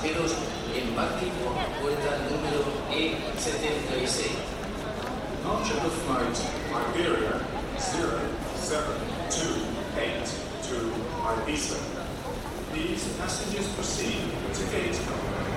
pasajeros embarquen por la puerta número E76. Launch of the flight Iberia 0728 to Ibiza. Please passengers proceed to gate number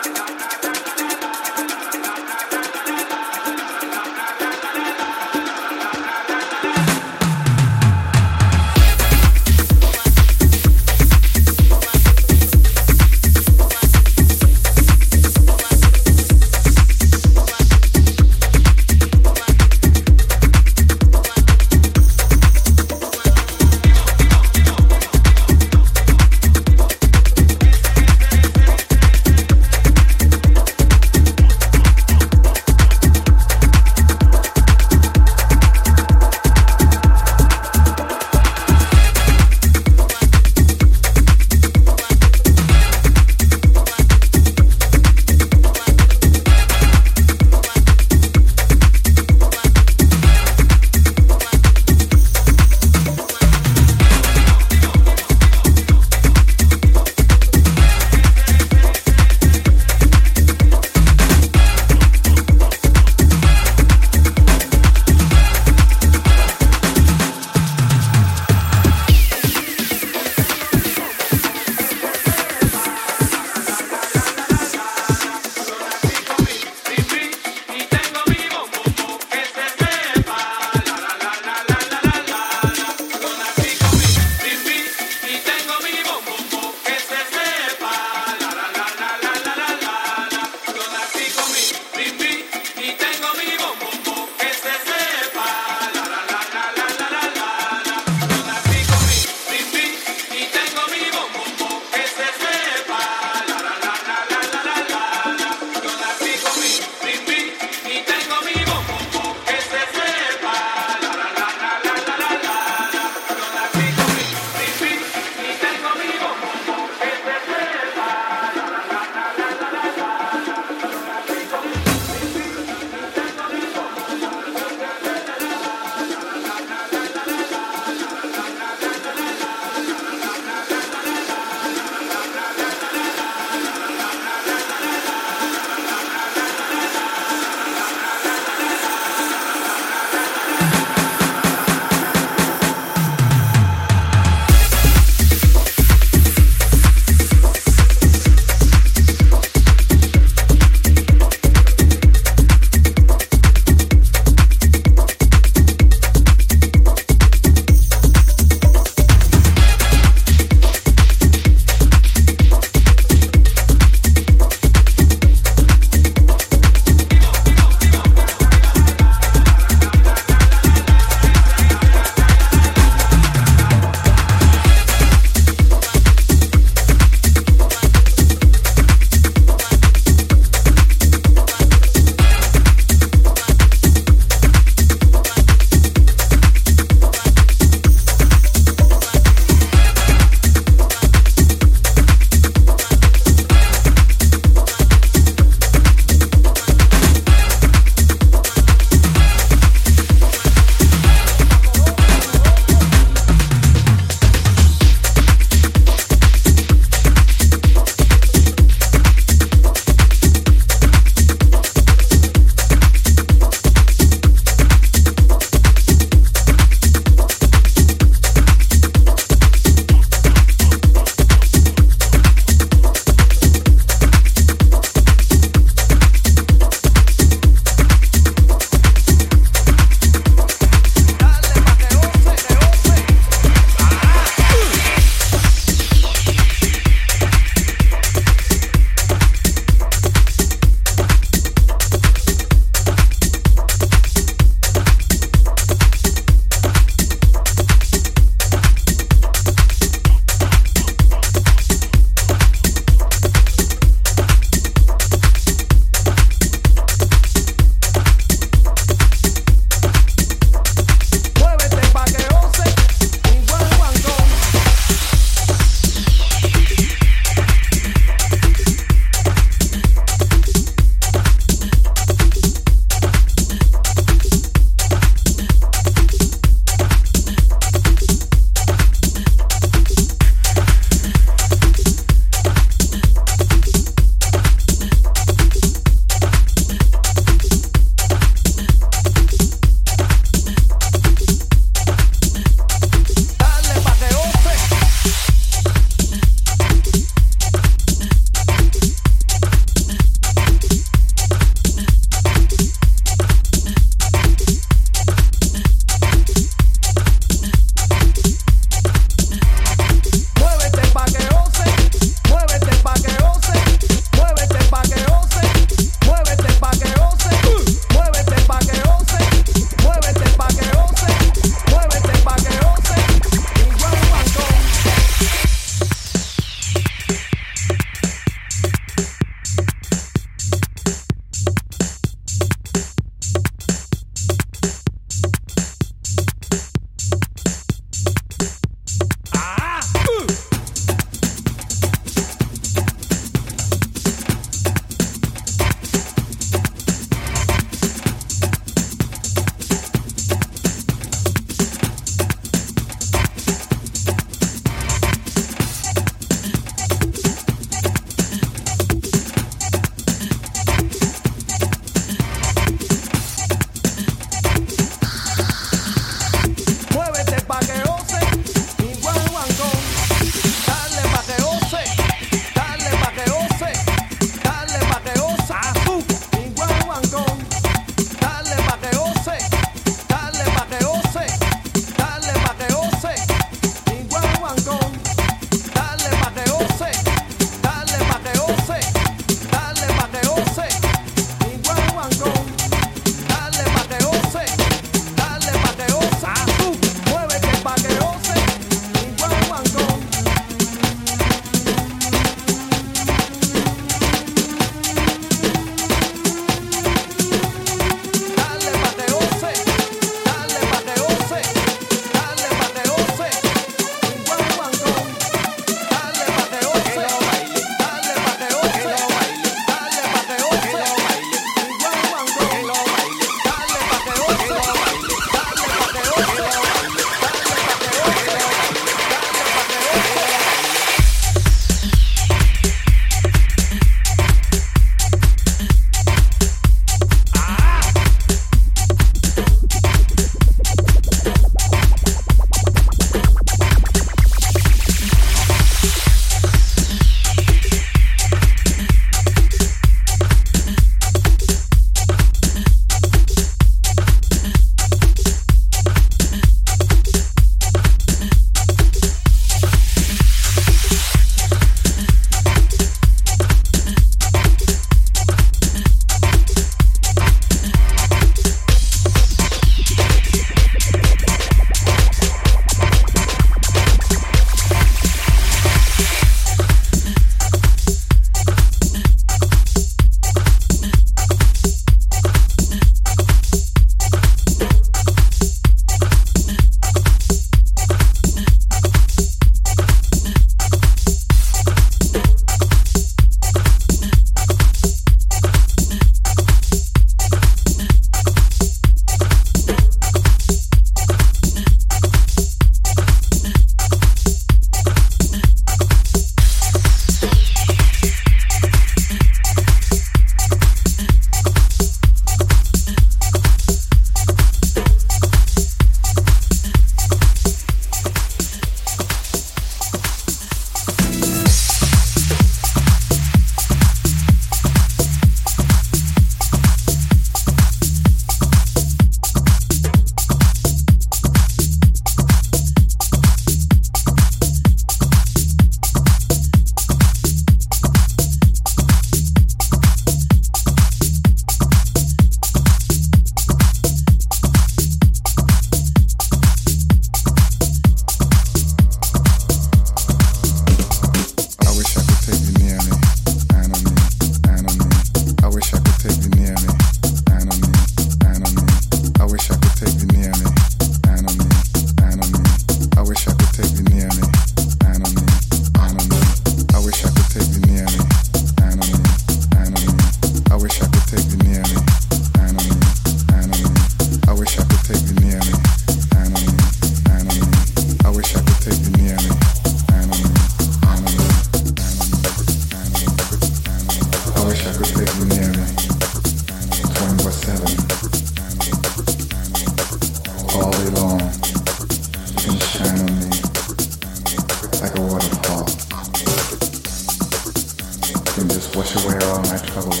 clear all my troubles.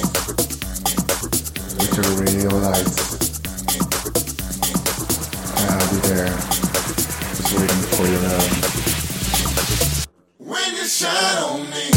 Which are radio lights. I'll be there, just waiting for your love. When you shine on me.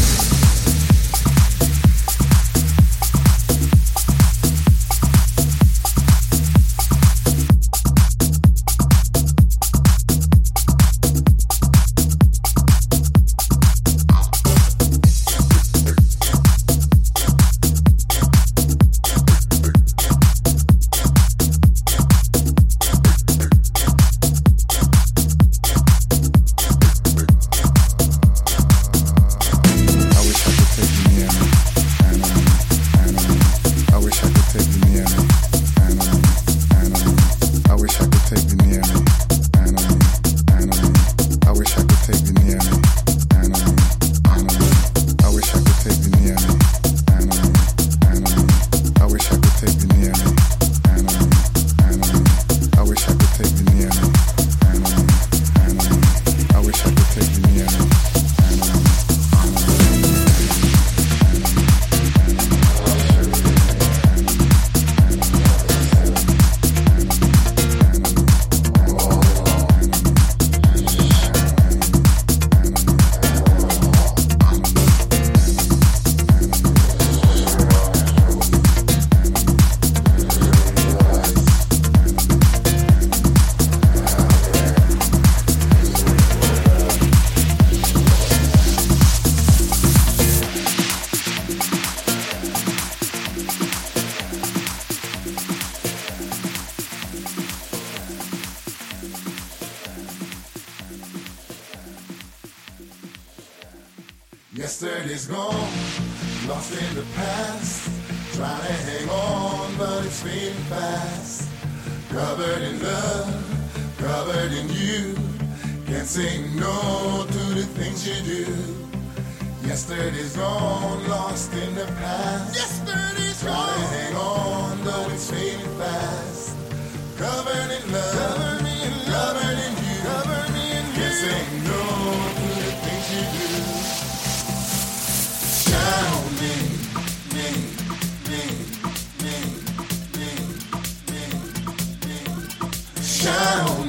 shine on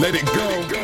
Let it go.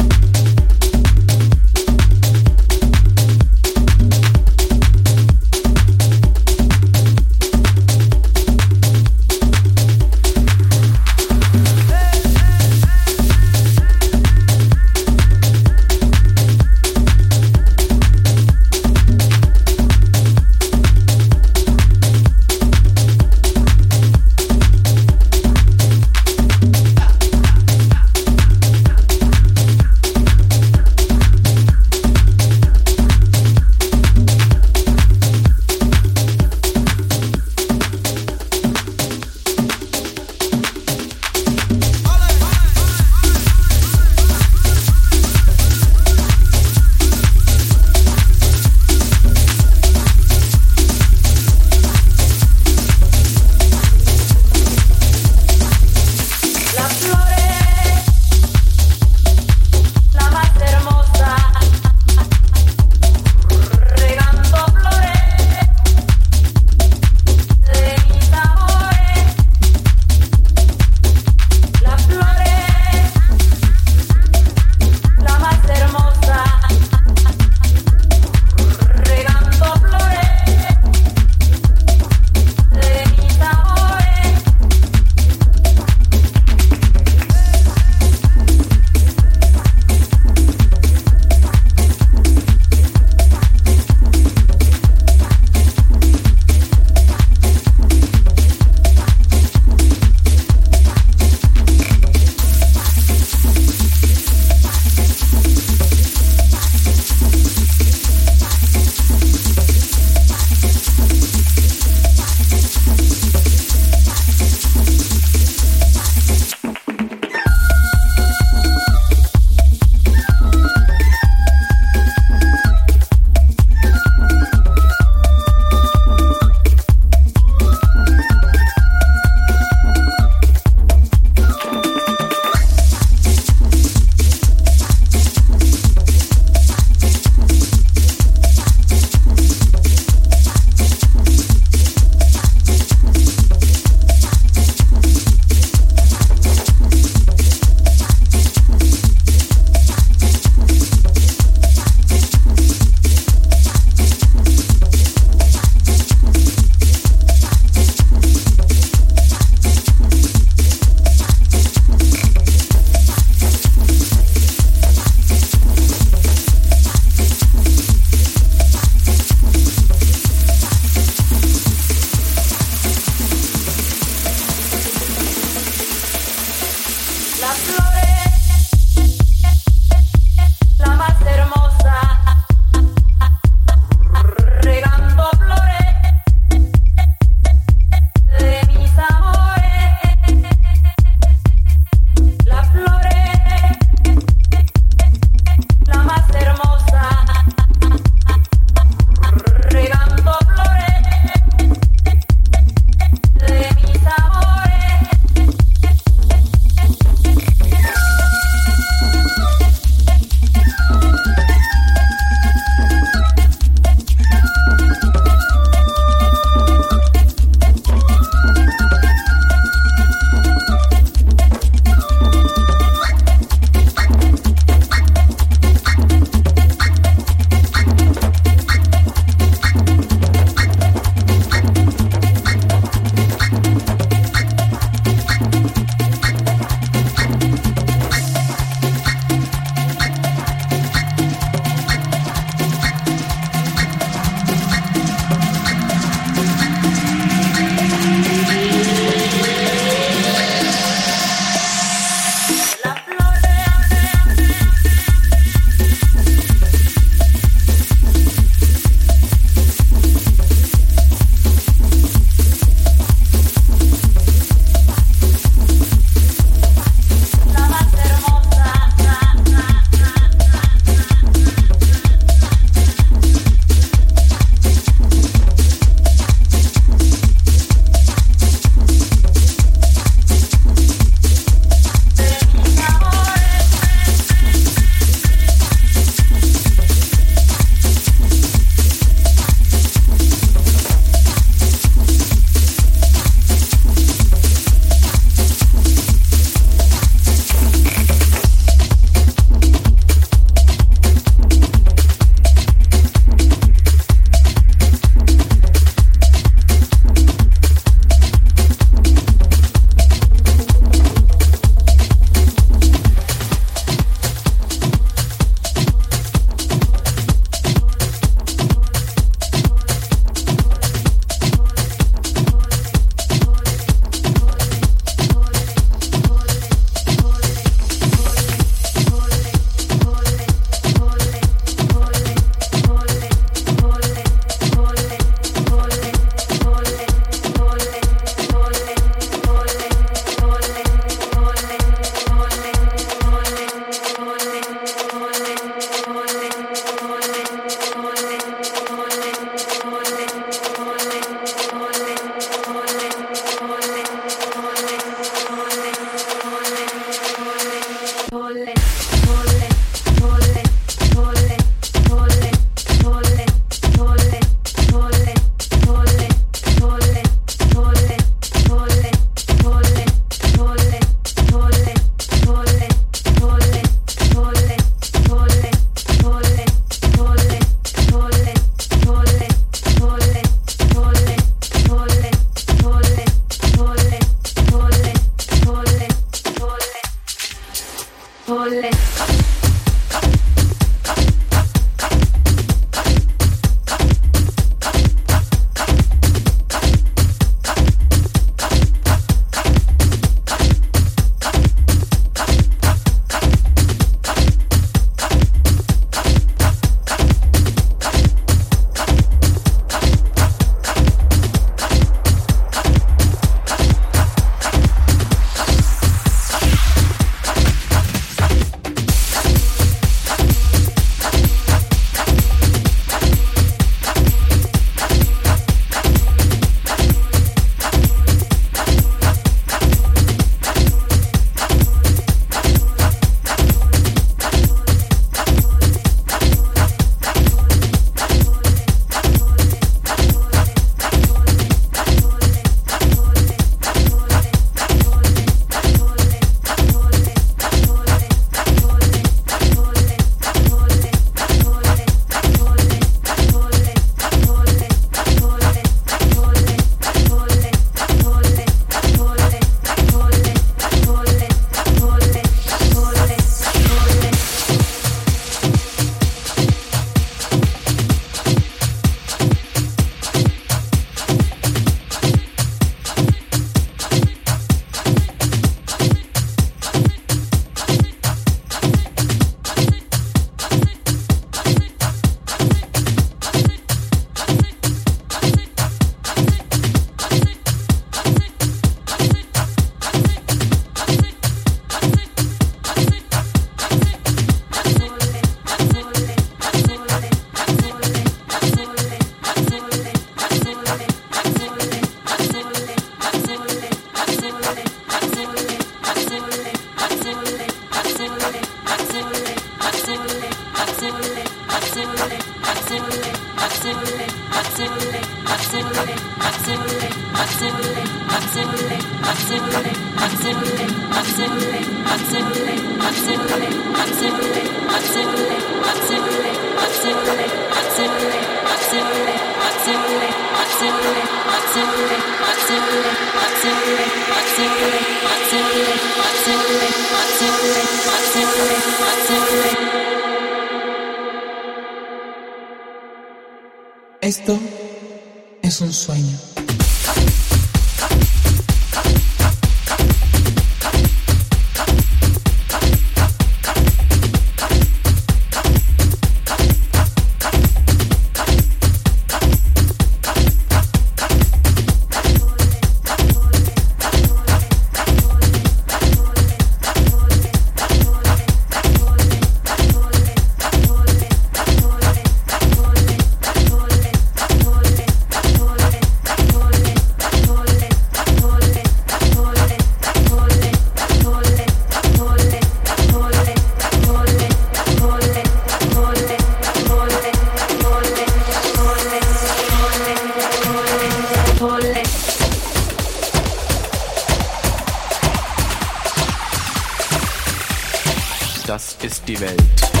Das ist die Welt.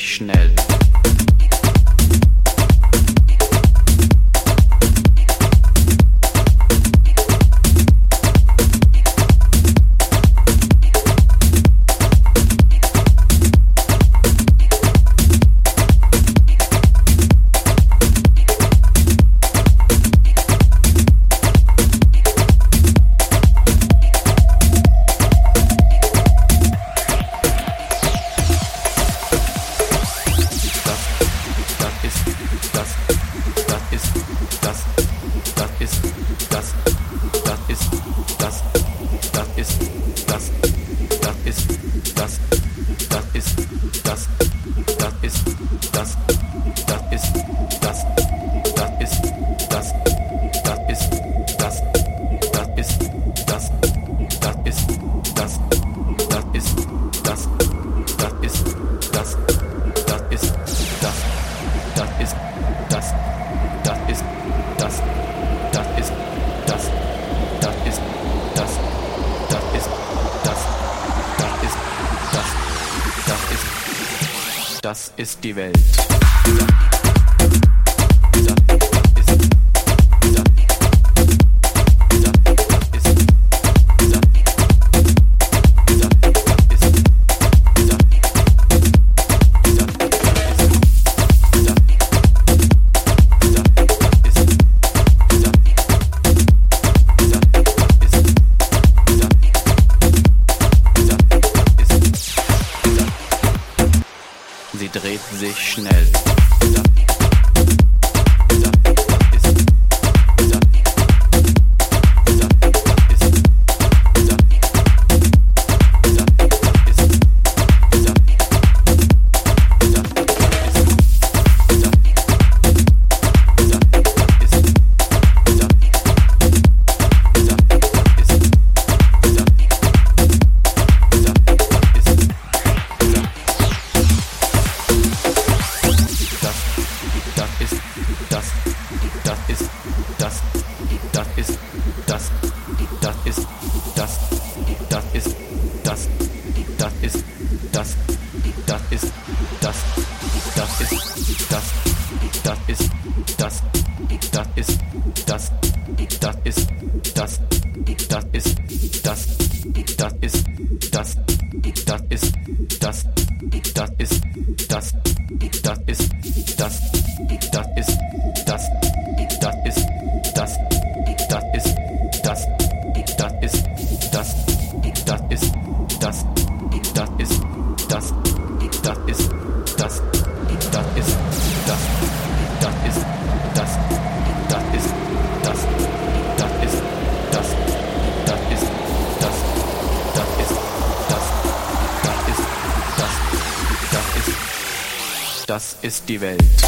Schnell. Die Welt.